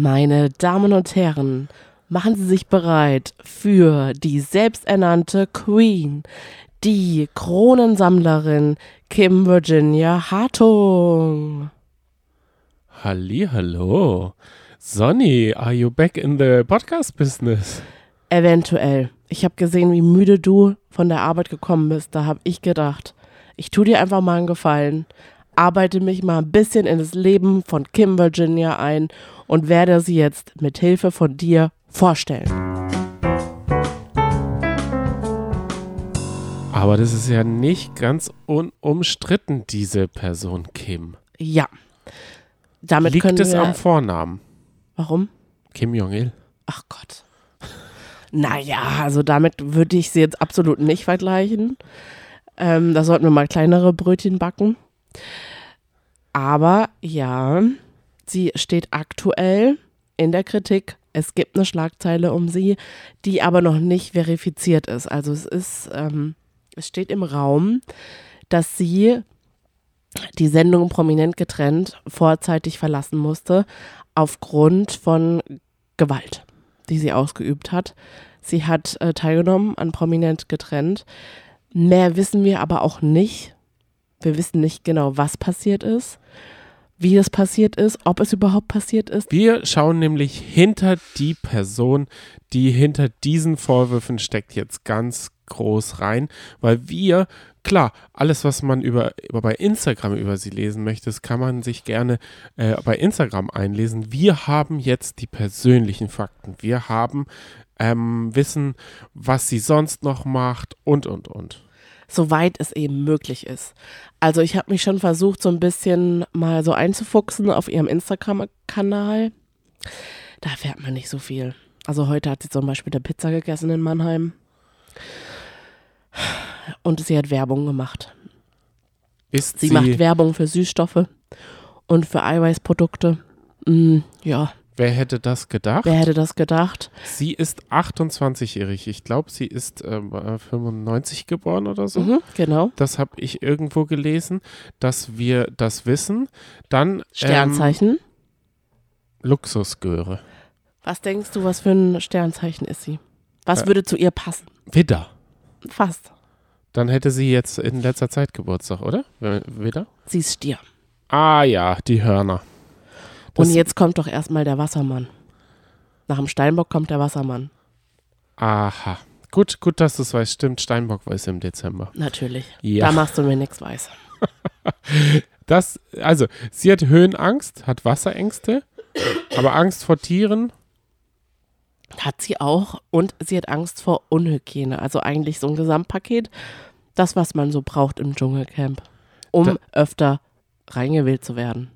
Meine Damen und Herren, machen Sie sich bereit für die selbsternannte Queen, die Kronensammlerin Kim Virginia Hartung. Halli, hallo. Sonny, are you back in the podcast business? Eventuell. Ich habe gesehen, wie müde du von der Arbeit gekommen bist. Da habe ich gedacht, ich tue dir einfach mal einen Gefallen, arbeite mich mal ein bisschen in das Leben von Kim Virginia ein und werde sie jetzt mit Hilfe von dir vorstellen. Aber das ist ja nicht ganz unumstritten, diese Person Kim. Ja. Damit Liegt es am Vornamen? Warum? Kim Jong-il. Ach Gott. Naja, also damit würde ich sie jetzt absolut nicht vergleichen. Ähm, da sollten wir mal kleinere Brötchen backen. Aber ja, sie steht aktuell in der Kritik. Es gibt eine Schlagzeile um sie, die aber noch nicht verifiziert ist. Also es ist, ähm, es steht im Raum, dass sie die Sendung prominent getrennt vorzeitig verlassen musste aufgrund von Gewalt, die sie ausgeübt hat. Sie hat äh, teilgenommen an prominent getrennt. Mehr wissen wir aber auch nicht. Wir wissen nicht genau, was passiert ist, wie es passiert ist, ob es überhaupt passiert ist. Wir schauen nämlich hinter die Person, die hinter diesen Vorwürfen steckt, jetzt ganz groß rein, weil wir, klar, alles, was man über, über bei Instagram über sie lesen möchte, das kann man sich gerne äh, bei Instagram einlesen. Wir haben jetzt die persönlichen Fakten. Wir haben ähm, Wissen, was sie sonst noch macht und, und, und. Soweit es eben möglich ist. Also ich habe mich schon versucht, so ein bisschen mal so einzufuchsen auf ihrem Instagram-Kanal. Da erfährt man nicht so viel. Also heute hat sie zum Beispiel eine Pizza gegessen in Mannheim. Und sie hat Werbung gemacht. Ist Sie, sie, macht Werbung für Süßstoffe und für Eiweißprodukte. Mm, ja, wer hätte das gedacht? wer hätte das gedacht? Sie ist 28-jährig. Ich glaube, sie ist ähm, äh, 95 geboren oder so. Mhm, genau. Das habe ich irgendwo gelesen, dass wir das wissen. Dann ähm, Sternzeichen. Luxusgöre. Was denkst du, was für ein Sternzeichen ist sie? Was Äh. würde zu ihr passen? Widder. Fast. Dann hätte sie jetzt in letzter Zeit Geburtstag, oder? Widder? Sie ist Stier. Ah ja, die Hörner. Das- Und jetzt kommt doch erstmal der Wassermann. Nach dem Steinbock kommt der Wassermann. Aha. Gut, gut, dass du es weißt. Stimmt, Steinbock war es im Dezember. Natürlich. Ja. Da machst du mir nichts weiß. Das, also, sie hat Höhenangst, hat Wasserängste, aber Angst vor Tieren. Hat sie auch. Und sie hat Angst vor Unhygiene. Also eigentlich so ein Gesamtpaket. Das, was man so braucht im Dschungelcamp. Um Da- öfter reingewählt zu werden.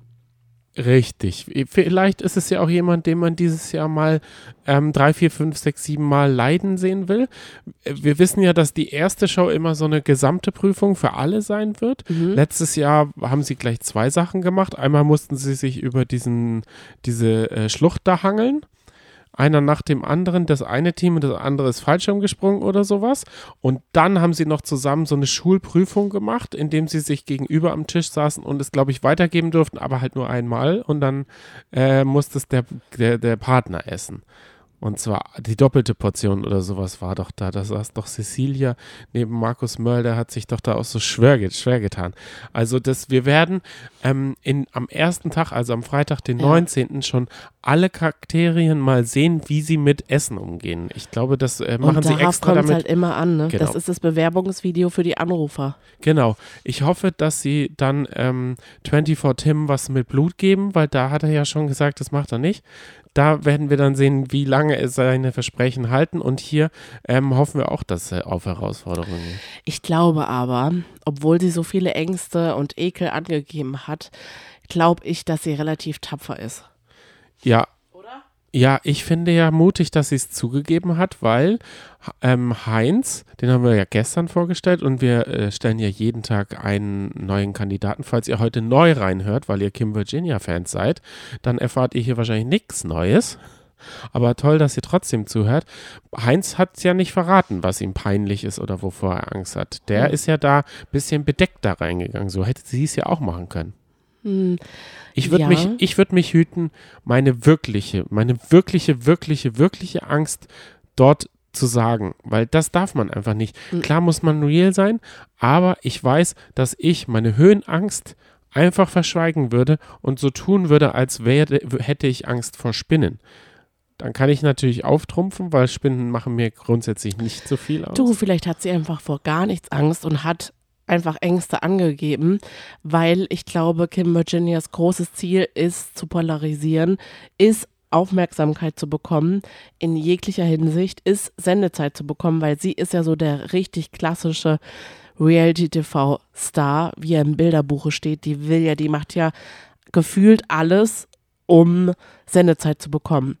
Richtig. Vielleicht ist es ja auch jemand, den man dieses Jahr mal ähm, drei, vier, fünf, sechs, sieben Mal leiden sehen will. Wir wissen ja, dass die erste Show immer so eine gesamte Prüfung für alle sein wird. Mhm. Letztes Jahr haben sie gleich zwei Sachen gemacht. Einmal mussten sie sich über diesen, diese äh, Schlucht da hangeln. Einer nach dem anderen, das eine Team und das andere ist Fallschirm gesprungen oder sowas. Und dann haben sie noch zusammen so eine Schulprüfung gemacht, indem sie sich gegenüber am Tisch saßen und es, glaube ich, weitergeben durften, aber halt nur einmal. Und dann äh, musste es der, der, der Partner essen. Und zwar die doppelte Portion oder sowas war doch da. Da saß doch Cecilia neben Markus Mörl, der hat sich doch da auch so schwer, schwer getan. Also das, wir werden ähm, in, am ersten Tag, also am Freitag, den Ja. 19. schon alle Charakterien mal sehen, wie sie mit Essen umgehen. Ich glaube, das äh, machen Und sie extra damit. halt immer an. Ne? Genau. Das ist das Bewerbungsvideo für die Anrufer. Genau. Ich hoffe, dass sie dann ähm, 24 Tim was mit Blut geben, weil da hat er ja schon gesagt, das macht er nicht. Da werden wir dann sehen, wie lange er seine Versprechen halten. Und hier ähm, hoffen wir auch, dass er auf Herausforderungen. Ich glaube aber, obwohl sie so viele Ängste und Ekel angegeben hat, glaube ich, dass sie relativ tapfer ist. Ja? Ja, ich finde ja mutig, dass sie es zugegeben hat, weil ähm, Heinz, den haben wir ja gestern vorgestellt und wir äh, stellen ja jeden Tag einen neuen Kandidaten. Falls ihr heute neu reinhört, weil ihr Kim Virginia-Fans seid, dann erfahrt ihr hier wahrscheinlich nichts Neues. Aber toll, dass ihr trotzdem zuhört. Heinz hat es ja nicht verraten, was ihm peinlich ist oder wovor er Angst hat. Der Hm. ist ja da ein bisschen bedeckt da reingegangen. So hätte sie es ja auch machen können. Hm, Ich würde Ja. mich, ich würde mich hüten, meine wirkliche, meine wirkliche, wirkliche, wirkliche Angst dort zu sagen, weil das darf man einfach nicht. Mhm. Klar muss man real sein, aber ich weiß, dass ich meine Höhenangst einfach verschweigen würde und so tun würde, als wäre, hätte ich Angst vor Spinnen. Dann kann ich natürlich auftrumpfen, weil Spinnen machen mir grundsätzlich nicht so viel aus. Du, vielleicht hat sie einfach vor gar nichts Angst und hat einfach Ängste angegeben, weil ich glaube, Kim Virginias großes Ziel ist zu polarisieren, ist Aufmerksamkeit zu bekommen, in jeglicher Hinsicht, ist Sendezeit zu bekommen, weil sie ist ja so der richtig klassische Reality-TV-Star, wie er im Bilderbuche steht. Die will ja, die macht ja gefühlt alles, um Sendezeit zu bekommen.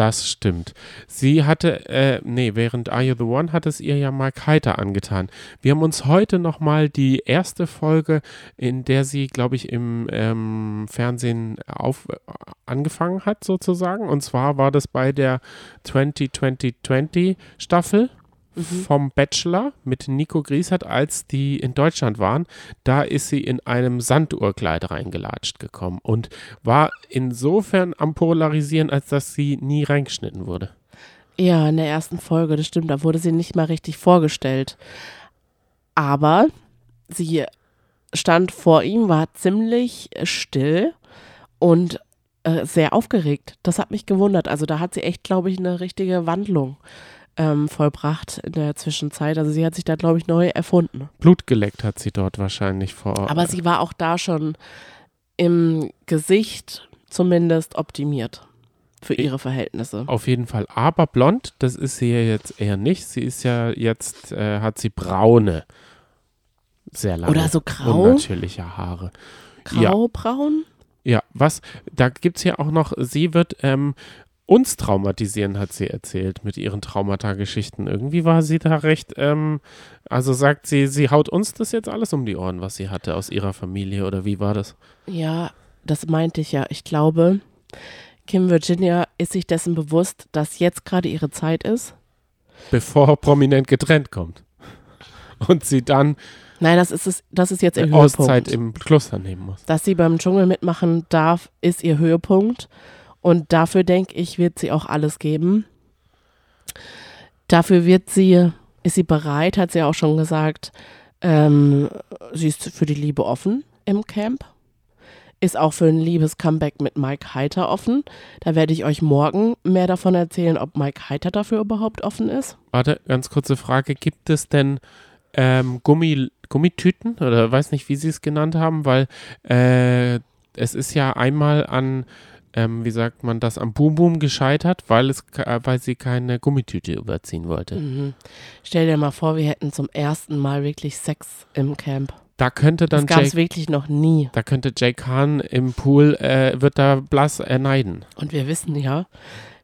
Das stimmt. Sie hatte, äh, nee, während Are You the One hat es ihr ja Mark Heiter angetan. Wir haben uns heute nochmal die erste Folge, in der sie, glaube ich, im ähm, Fernsehen auf, äh, angefangen hat, sozusagen. Und zwar war das bei der 2020 Staffel vom Bachelor mit Nico Griesert, als die in Deutschland waren. Da ist sie in einem Sanduhrkleid reingelatscht gekommen und war insofern am Polarisieren, als dass sie nie reingeschnitten wurde. Ja, in der ersten Folge, das stimmt, da wurde sie nicht mal richtig vorgestellt. Aber sie stand vor ihm, war ziemlich still und äh, sehr aufgeregt. Das hat mich gewundert. Also da hat sie echt, glaube ich, eine richtige Wandlung ähm, vollbracht in der Zwischenzeit. Also sie hat sich da, glaube ich, neu erfunden. Blut geleckt hat sie dort wahrscheinlich vor. Aber sie war auch da schon im Gesicht zumindest optimiert für ihre Verhältnisse. auf jeden Fall. Aber blond, das ist sie ja jetzt eher nicht. Sie ist ja jetzt, äh, hat sie braune, sehr lange, Oder so grau? unnatürliche Haare. Ja. Graubraun? Ja, was, da gibt es ja auch noch, sie wird ähm, uns traumatisieren, hat sie erzählt, mit ihren Traumata-Geschichten. Irgendwie war sie da recht, ähm, also sagt sie, sie haut uns das jetzt alles um die Ohren, was sie hatte aus ihrer Familie oder wie war das? Ja, das meinte ich ja. Ich glaube, Kim Virginia ist sich dessen bewusst, dass jetzt gerade ihre Zeit ist. Bevor prominent getrennt kommt. Und sie dann Nein, das ist es, das ist jetzt ihr eine Höhepunkt. Auszeit im Kloster nehmen muss. Dass sie beim Dschungel mitmachen darf, ist ihr Höhepunkt. Und dafür, denke ich, wird sie auch alles geben. Dafür wird sie, ist sie bereit, hat sie auch schon gesagt, ähm, sie ist für die Liebe offen im Camp. Ist auch für ein liebes Comeback mit Mike Heiter offen. Da werde ich euch morgen mehr davon erzählen, ob Mike Heiter dafür überhaupt offen ist. Warte, ganz kurze Frage. Gibt es denn ähm, Gummi, Gummitüten oder weiß nicht, wie sie es genannt haben, weil äh, es ist ja einmal an, ähm, wie sagt man das, am Boom Boom gescheitert, weil, es, äh, weil sie keine Gummitüte überziehen wollte. Mhm. Stell dir mal vor, wir hätten zum ersten Mal wirklich Sex im Camp. Da könnte Das dann gab es wirklich noch nie. da könnte Jake Hahn im Pool, äh, wird da blass erneiden. Und wir wissen ja,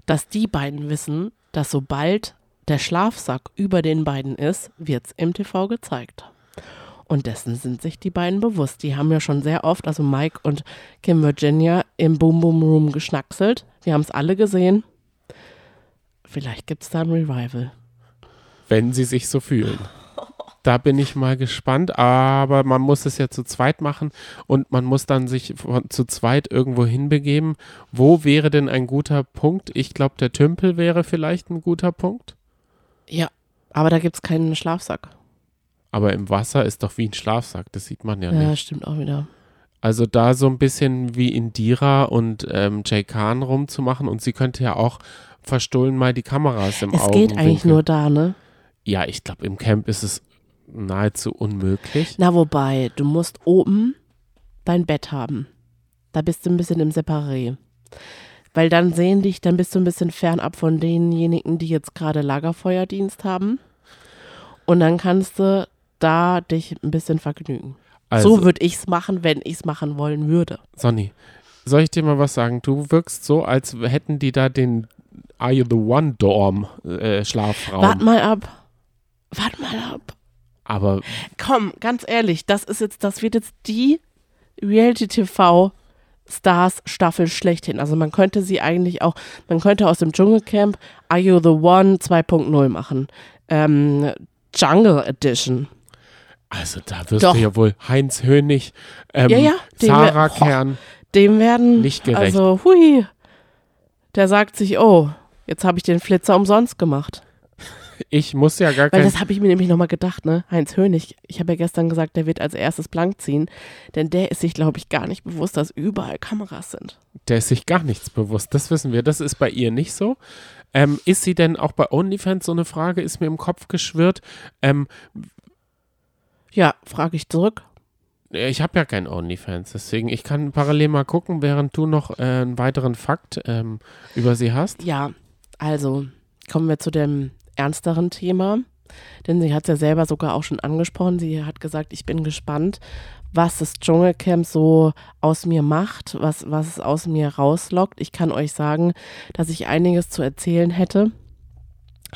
dass die beiden wissen, dass sobald der Schlafsack über den beiden ist, wird es im TV gezeigt. Und dessen sind sich die beiden bewusst. Die haben ja schon sehr oft, also Mike und Kim Virginia, im Boom Boom Room geschnackselt. Wir haben es alle gesehen. Vielleicht gibt es da ein Revival. wenn sie sich so fühlen. Da bin ich mal gespannt, aber man muss es ja zu zweit machen und man muss dann sich von, zu zweit irgendwo hinbegeben. Wo wäre denn ein guter Punkt? Ich glaube, der Tümpel wäre vielleicht ein guter Punkt. Ja, aber da gibt es keinen Schlafsack. Aber im Wasser ist doch wie ein Schlafsack, das sieht man ja Ja, nicht. stimmt auch wieder. Also da so ein bisschen wie Indira und ähm, Jay Khan rumzumachen und sie könnte ja auch verstohlen mal die Kameras im Es Augenwinkel. geht eigentlich nur da, ne? Ja, ich glaube, im Camp ist es nahezu unmöglich. Na, wobei, du musst oben dein Bett haben. Da bist du ein bisschen im Separé. Weil dann sehen dich, dann bist du ein bisschen fernab von denjenigen, die jetzt gerade Lagerfeuerdienst haben. Und dann kannst du da dich ein bisschen vergnügen. Also, so würde ich es machen, wenn ich es machen wollen würde. Sonny, soll ich dir mal was sagen? Du wirkst so, als hätten die da den Are You the One Dorm äh, Schlafraum. Wart mal ab. Wart mal ab. Aber Komm, ganz ehrlich, das ist jetzt, das wird jetzt die Reality TV Stars Staffel schlechthin. Also man könnte sie eigentlich auch, man könnte aus dem Dschungelcamp Are You the One 2.0 machen. Ähm, Jungle Edition. Also da wirst Doch. du ja wohl Heinz Hönig, ähm, Ja, ja, Sarah. Kern. Dem werden, Nicht gerecht. also hui, der sagt sich, oh, jetzt habe ich den Flitzer umsonst gemacht. Ich muss ja gar Weil kein. das habe ich mir nämlich nochmal gedacht, ne? Heinz Hönig, ich habe ja gestern gesagt, der wird als erstes blank ziehen, denn der ist sich, glaube ich, gar nicht bewusst, dass überall Kameras sind. Der ist sich gar nichts bewusst. Das wissen wir. Das ist bei ihr nicht so. Ähm, ist sie denn auch bei OnlyFans so eine Frage, ist mir im Kopf geschwirrt. Ähm, Ja, frage ich zurück. ich habe ja kein OnlyFans, deswegen ich kann parallel mal gucken, während du noch äh, einen weiteren Fakt ähm, über sie hast. Ja, also kommen wir zu dem ernsteren Thema, denn sie hat es ja selber sogar auch schon angesprochen. Sie hat gesagt, ich bin gespannt, was das Dschungelcamp so aus mir macht, was, was es aus mir rauslockt. Ich kann euch sagen, dass ich einiges zu erzählen hätte.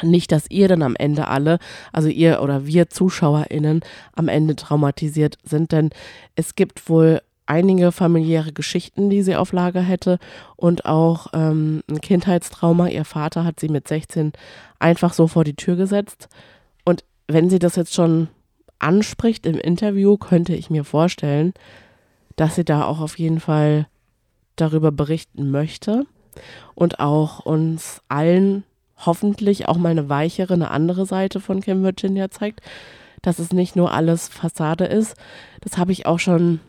Nicht, dass ihr dann am Ende alle, also ihr oder wir ZuschauerInnen, am Ende traumatisiert sind, denn es gibt wohl einige familiäre Geschichten, die sie auf Lager hätte und auch ähm, ein Kindheitstrauma. Ihr Vater hat sie mit 16 einfach so vor die Tür gesetzt. Und wenn sie das jetzt schon anspricht im Interview, könnte ich mir vorstellen, dass sie da auch auf jeden Fall darüber berichten möchte und auch uns allen hoffentlich auch mal eine weichere, eine andere Seite von Kim Virginia zeigt, dass es nicht nur alles Fassade ist. Das habe ich auch schon,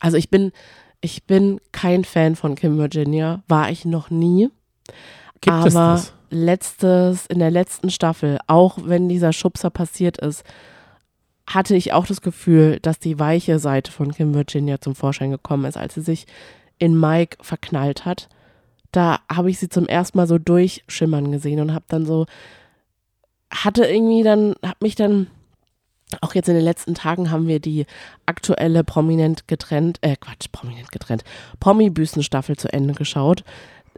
also ich bin, ich bin kein Fan von Kim Virginia, war ich noch nie. Gibt es aber das? letztes, in der letzten Staffel, auch wenn dieser Schubser passiert ist, hatte ich auch das Gefühl, dass die weiche Seite von Kim Virginia zum Vorschein gekommen ist, als sie sich in Mike verknallt hat. Da habe ich sie zum ersten Mal so durchschimmern gesehen und habe dann so, hatte irgendwie dann, habe mich dann, auch jetzt in den letzten Tagen haben wir die aktuelle prominent getrennt, äh Quatsch, prominent getrennt, Promi-Büßenstaffel zu Ende geschaut.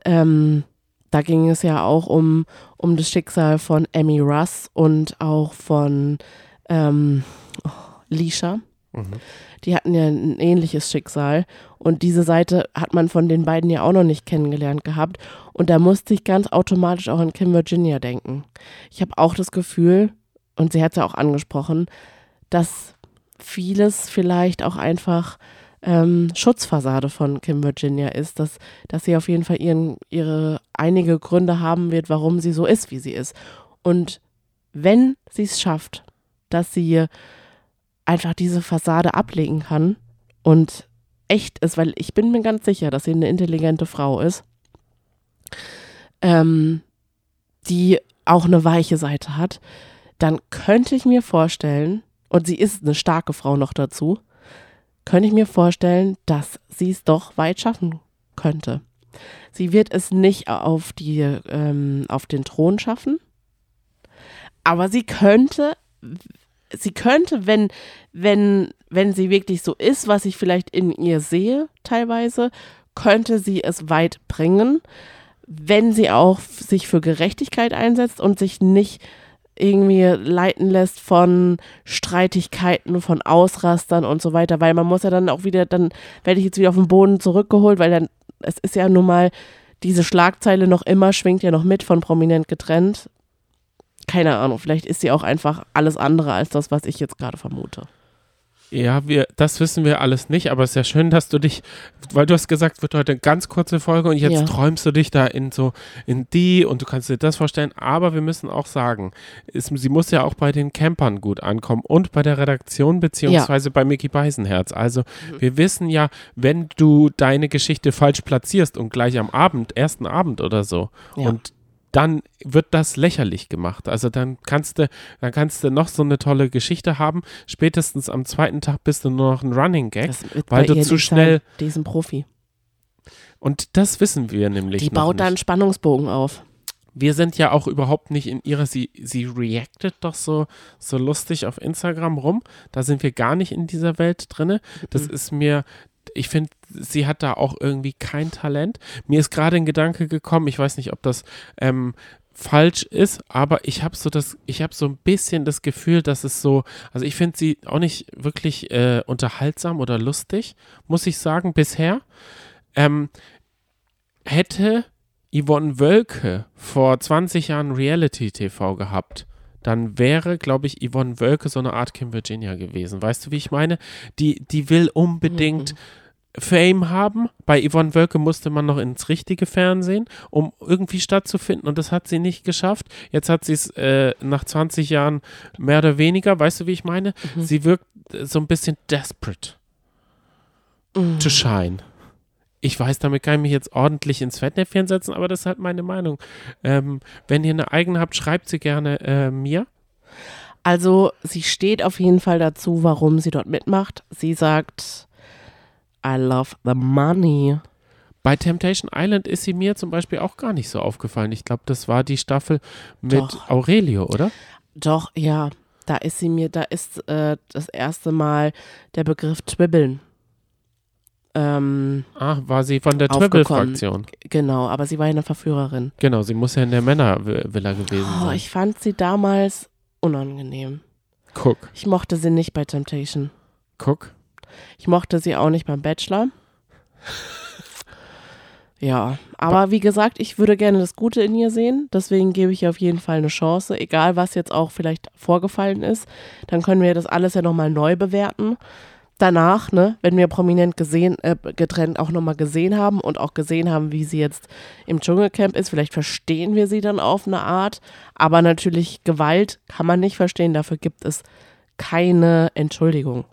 Ähm, da ging es ja auch um, um das Schicksal von Emmy Russ und auch von ähm, oh, Lisha. Mhm. Die hatten ja ein ähnliches Schicksal. Und diese Seite hat man von den beiden ja auch noch nicht kennengelernt gehabt. Und da musste ich ganz automatisch auch an Kim Virginia denken. Ich habe auch das Gefühl, und sie hat es ja auch angesprochen, dass vieles vielleicht auch einfach ähm, Schutzfassade von Kim Virginia ist, dass, dass sie auf jeden Fall ihren, ihre einige Gründe haben wird, warum sie so ist, wie sie ist. Und wenn sie es schafft, dass sie einfach diese Fassade ablegen kann und echt ist, weil ich bin mir ganz sicher, dass sie eine intelligente Frau ist, ähm, die auch eine weiche Seite hat, dann könnte ich mir vorstellen, und sie ist eine starke Frau noch dazu, könnte ich mir vorstellen, dass sie es doch weit schaffen könnte. Sie wird es nicht auf, die, ähm, auf den Thron schaffen, aber sie könnte, sie könnte, wenn, wenn, wenn sie wirklich so ist, was ich vielleicht in ihr sehe, teilweise, könnte sie es weit bringen, wenn sie auch sich für Gerechtigkeit einsetzt und sich nicht irgendwie leiten lässt von Streitigkeiten, von Ausrastern und so weiter, weil man muss ja dann auch wieder, dann werde ich jetzt wieder auf den Boden zurückgeholt, weil dann, es ist ja nun mal, diese Schlagzeile noch immer schwingt ja noch mit von prominent getrennt. Keine Ahnung, vielleicht ist sie auch einfach alles andere als das, was ich jetzt gerade vermute. Ja, wir, das wissen wir alles nicht, aber es ist ja schön, dass du dich, weil du hast gesagt, wird heute eine ganz kurze Folge und jetzt Ja. träumst du dich da in so, in die und du kannst dir das vorstellen, aber wir müssen auch sagen, es, sie muss ja auch bei den Campern gut ankommen und bei der Redaktion beziehungsweise bei Mickey Beisenherz. Also Mhm. wir wissen ja, wenn du deine Geschichte falsch platzierst und gleich am Abend, ersten Abend oder so Ja. und dann wird das lächerlich gemacht. Also dann kannst du, dann kannst du noch so eine tolle Geschichte haben. Spätestens am zweiten Tag bist du nur noch ein Running Gag. Weil du zu schnell- Sein. Die ist ein Profi. Und das wissen wir nämlich Die baut da einen. Spannungsbogen auf. Wir sind ja auch überhaupt nicht in ihrer, sie, sie reactet doch so, so lustig auf Instagram rum. Da sind wir gar nicht in dieser Welt drinne. Das Mhm. ist mir, ich finde, sie hat da auch irgendwie kein Talent. Mir ist gerade ein Gedanke gekommen, ich weiß nicht, ob das ähm, falsch ist, aber ich habe so das, ich habe so ein bisschen das Gefühl, dass es so, also ich finde sie auch nicht wirklich äh, unterhaltsam oder lustig, muss ich sagen, bisher. Ähm, hätte Yvonne Wölke vor 20 Jahren Reality-TV gehabt, dann wäre, glaube ich, Yvonne Wölke so eine Art Kim Virginia gewesen. Weißt du, wie ich meine? Die, die will unbedingt Mhm. Fame haben. Bei Yvonne Wölke musste man noch ins richtige Fernsehen, um irgendwie stattzufinden und das hat sie nicht geschafft. Jetzt hat sie es äh, nach 20 Jahren mehr oder weniger, weißt du, wie ich meine? Mhm. Sie wirkt äh, so ein bisschen desperate Mhm. to shine. Ich weiß, damit kann ich mich jetzt ordentlich ins Fettnäpfchen setzen, aber das ist halt meine Meinung. Ähm, wenn ihr eine eigene habt, schreibt sie gerne äh, mir. Also sie steht auf jeden Fall dazu, warum sie dort mitmacht. Sie sagt, I love the money. Bei Temptation Island ist sie mir zum Beispiel auch gar nicht so aufgefallen. Ich glaube, das war die Staffel mit Doch. Aurelio, oder? Doch, ja, da ist sie mir, da ist äh, das erste Mal der Begriff Twibbeln. Ähm, Ah, war sie von der Aufgekommen. Twibbel-Fraktion. genau, aber sie war ja eine Verführerin. Genau, sie muss ja in der Männervilla gewesen Oh, sein. ich fand sie damals unangenehm. Guck, Ich mochte sie nicht bei Temptation. guck. Ich mochte sie auch nicht beim Bachelor. Ja, aber wie gesagt, ich würde gerne das Gute in ihr sehen. Deswegen gebe ich ihr auf jeden Fall eine Chance. Egal, was jetzt auch vielleicht vorgefallen ist. Dann können wir das alles ja nochmal neu bewerten. Danach, ne, wenn wir prominent gesehen, äh, getrennt auch nochmal gesehen haben und auch gesehen haben, wie sie jetzt im Dschungelcamp ist, vielleicht verstehen wir sie dann auf eine Art. Aber natürlich, Gewalt kann man nicht verstehen. Dafür gibt es keine Entschuldigung.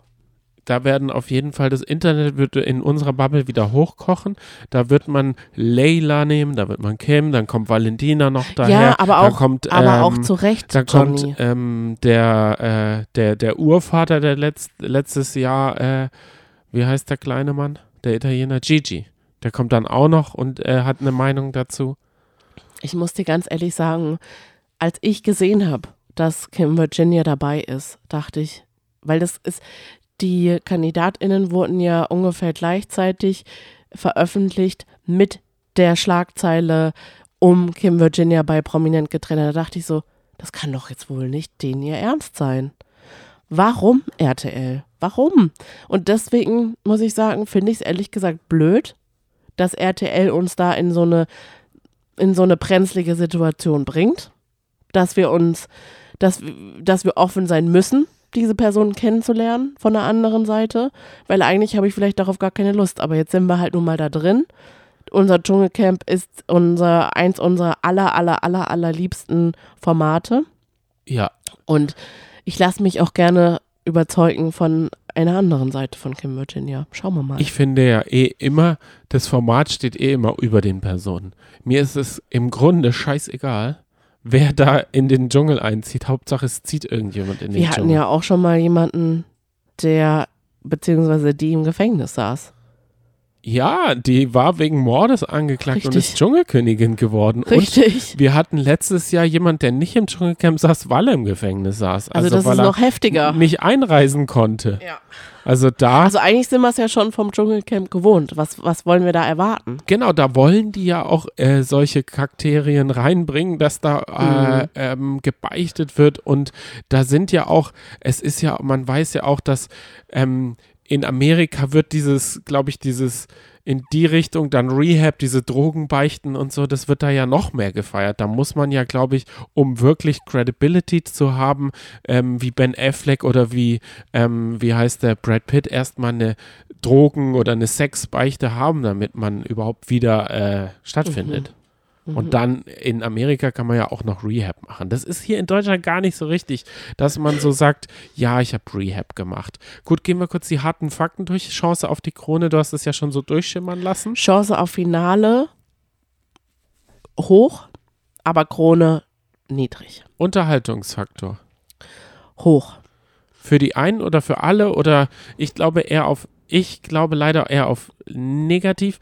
Da werden auf jeden Fall, das Internet wird in unserer Bubble wieder hochkochen. Da wird man Leila nehmen, da wird man Kim, dann kommt Valentina noch daher. ja, aber dann auch, kommt, aber ähm, auch zu Recht, Da Johnny. kommt ähm, der, äh, der, der Urvater, der letzt, letztes Jahr, äh, wie heißt der kleine Mann? Der Italiener Gigi. Der kommt dann auch noch und äh, hat eine Meinung dazu. Ich muss dir ganz ehrlich sagen, als ich gesehen habe, dass Kim Virginia dabei ist, dachte ich, weil das ist, die KandidatInnen wurden ja ungefähr gleichzeitig veröffentlicht mit der Schlagzeile um Kim Virginia bei Prominent getrennt. Da dachte ich so, das kann doch jetzt wohl nicht denen ihr Ernst sein. Warum RTL? Warum? Und deswegen muss ich sagen, finde ich es ehrlich gesagt blöd, dass RTL uns da in so eine in so eine brenzlige Situation bringt, dass wir uns, dass, dass wir offen sein müssen, diese Person kennenzulernen von der anderen Seite, weil eigentlich habe ich vielleicht darauf gar keine Lust, aber jetzt sind wir halt nun mal da drin. Unser Dschungelcamp ist unser, eins unserer aller, aller, aller, allerliebsten Formate Ja, und ich lasse mich auch gerne überzeugen von einer anderen Seite von Kim Virginia. Schauen wir mal. ich finde ja eh immer, das Format steht eh immer über den Personen. Mir ist es im Grunde scheißegal, wer da in den Dschungel einzieht. Hauptsache, es zieht irgendjemand in den Wir hatten Dschungel. ja auch schon mal jemanden, der beziehungsweise die im Gefängnis saß. Ja, die war wegen Mordes angeklagt und Richtig. ist Dschungelkönigin geworden. Und Richtig. wir hatten letztes Jahr jemand, der nicht im Dschungelcamp saß, weil er im Gefängnis saß. Also, das weil ist er noch heftiger. nicht einreisen konnte. Ja. Also da, Also eigentlich sind wir es ja schon vom Dschungelcamp gewohnt. Was, was wollen wir da erwarten? genau, da wollen die ja auch äh, solche Kakterien reinbringen, dass da äh, Mhm. ähm, gebeichtet wird. Und da sind ja auch, es ist ja, man weiß ja auch, dass ähm, in Amerika wird dieses, glaube ich, dieses in die Richtung dann Rehab, diese Drogenbeichten und so, das wird da ja noch mehr gefeiert. Da muss man ja, glaube ich, um wirklich Credibility zu haben, ähm, wie Ben Affleck oder wie, ähm, wie heißt der Brad Pitt, erstmal eine Drogen- oder eine Sexbeichte haben, damit man überhaupt wieder äh, stattfindet. Und dann in Amerika kann man ja auch noch Rehab machen. Das ist hier in Deutschland gar nicht so richtig, dass man so sagt, ja, ich habe Rehab gemacht. Gut, gehen wir kurz die harten Fakten durch. Chance auf die Krone, du hast es ja schon so durchschimmern lassen. Chance auf Finale hoch, aber Krone niedrig. Unterhaltungsfaktor. Hoch. Für die einen oder für alle oder ich glaube eher auf, ich glaube leider eher auf negative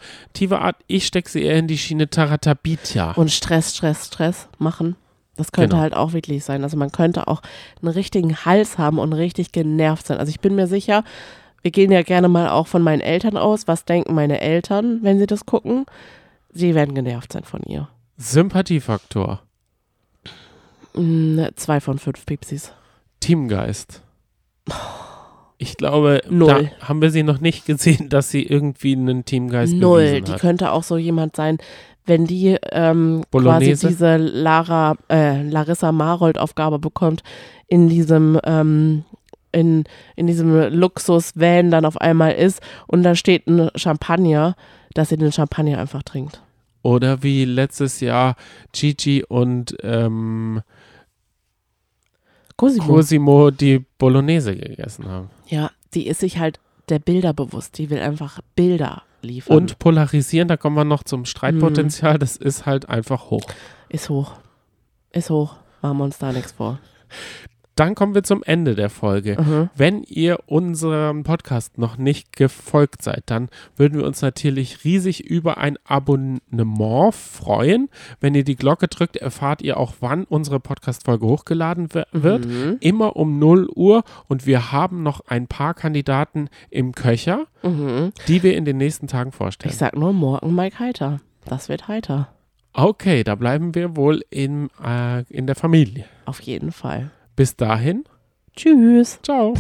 Art. Ich stecke sie eher in die Schiene Taratabitya. Und Stress, Stress, Stress machen. Das könnte Genau. halt auch wirklich sein. Also man könnte auch einen richtigen Hals haben und richtig genervt sein. Also ich bin mir sicher, wir gehen ja gerne mal auch von meinen Eltern aus. Was denken meine Eltern, wenn sie das gucken? Sie werden genervt sein von ihr. Sympathiefaktor. Mm, zwei von fünf Pipsis. Teamgeist. Ich glaube, Null. da haben wir sie noch nicht gesehen, dass sie irgendwie einen Teamgeist Null. Die hat. könnte auch so jemand sein, wenn die ähm, quasi diese Lara, äh, Larissa Marold-Aufgabe bekommt, in diesem ähm, in, in diesem Luxus-Van dann auf einmal ist und da steht ein Champagner, dass sie den Champagner einfach trinkt. Oder wie letztes Jahr Gigi und ähm, Cosimo. Cosimo die Bolognese gegessen haben. Ja, die ist sich halt der Bilder bewusst. Die will einfach Bilder liefern. Und polarisieren, da kommen wir noch zum Streitpotenzial, das ist halt einfach hoch. Ist hoch. Ist hoch. Machen wir uns da nichts vor. Dann kommen wir zum Ende der Folge. Mhm. Wenn ihr unserem Podcast noch nicht gefolgt seid, dann würden wir uns natürlich riesig über ein Abonnement freuen. Wenn ihr die Glocke drückt, erfahrt ihr auch, wann unsere Podcast-Folge hochgeladen wi- wird. Mhm. Immer um 0 Uhr. Und wir haben noch ein paar Kandidaten im Köcher, Mhm. die wir in den nächsten Tagen vorstellen. Ich sag nur morgen Mike Heiter. Das wird heiter. Okay, da bleiben wir wohl in, äh, in der Familie. Auf jeden Fall. Bis dahin, Tschüss. ciao.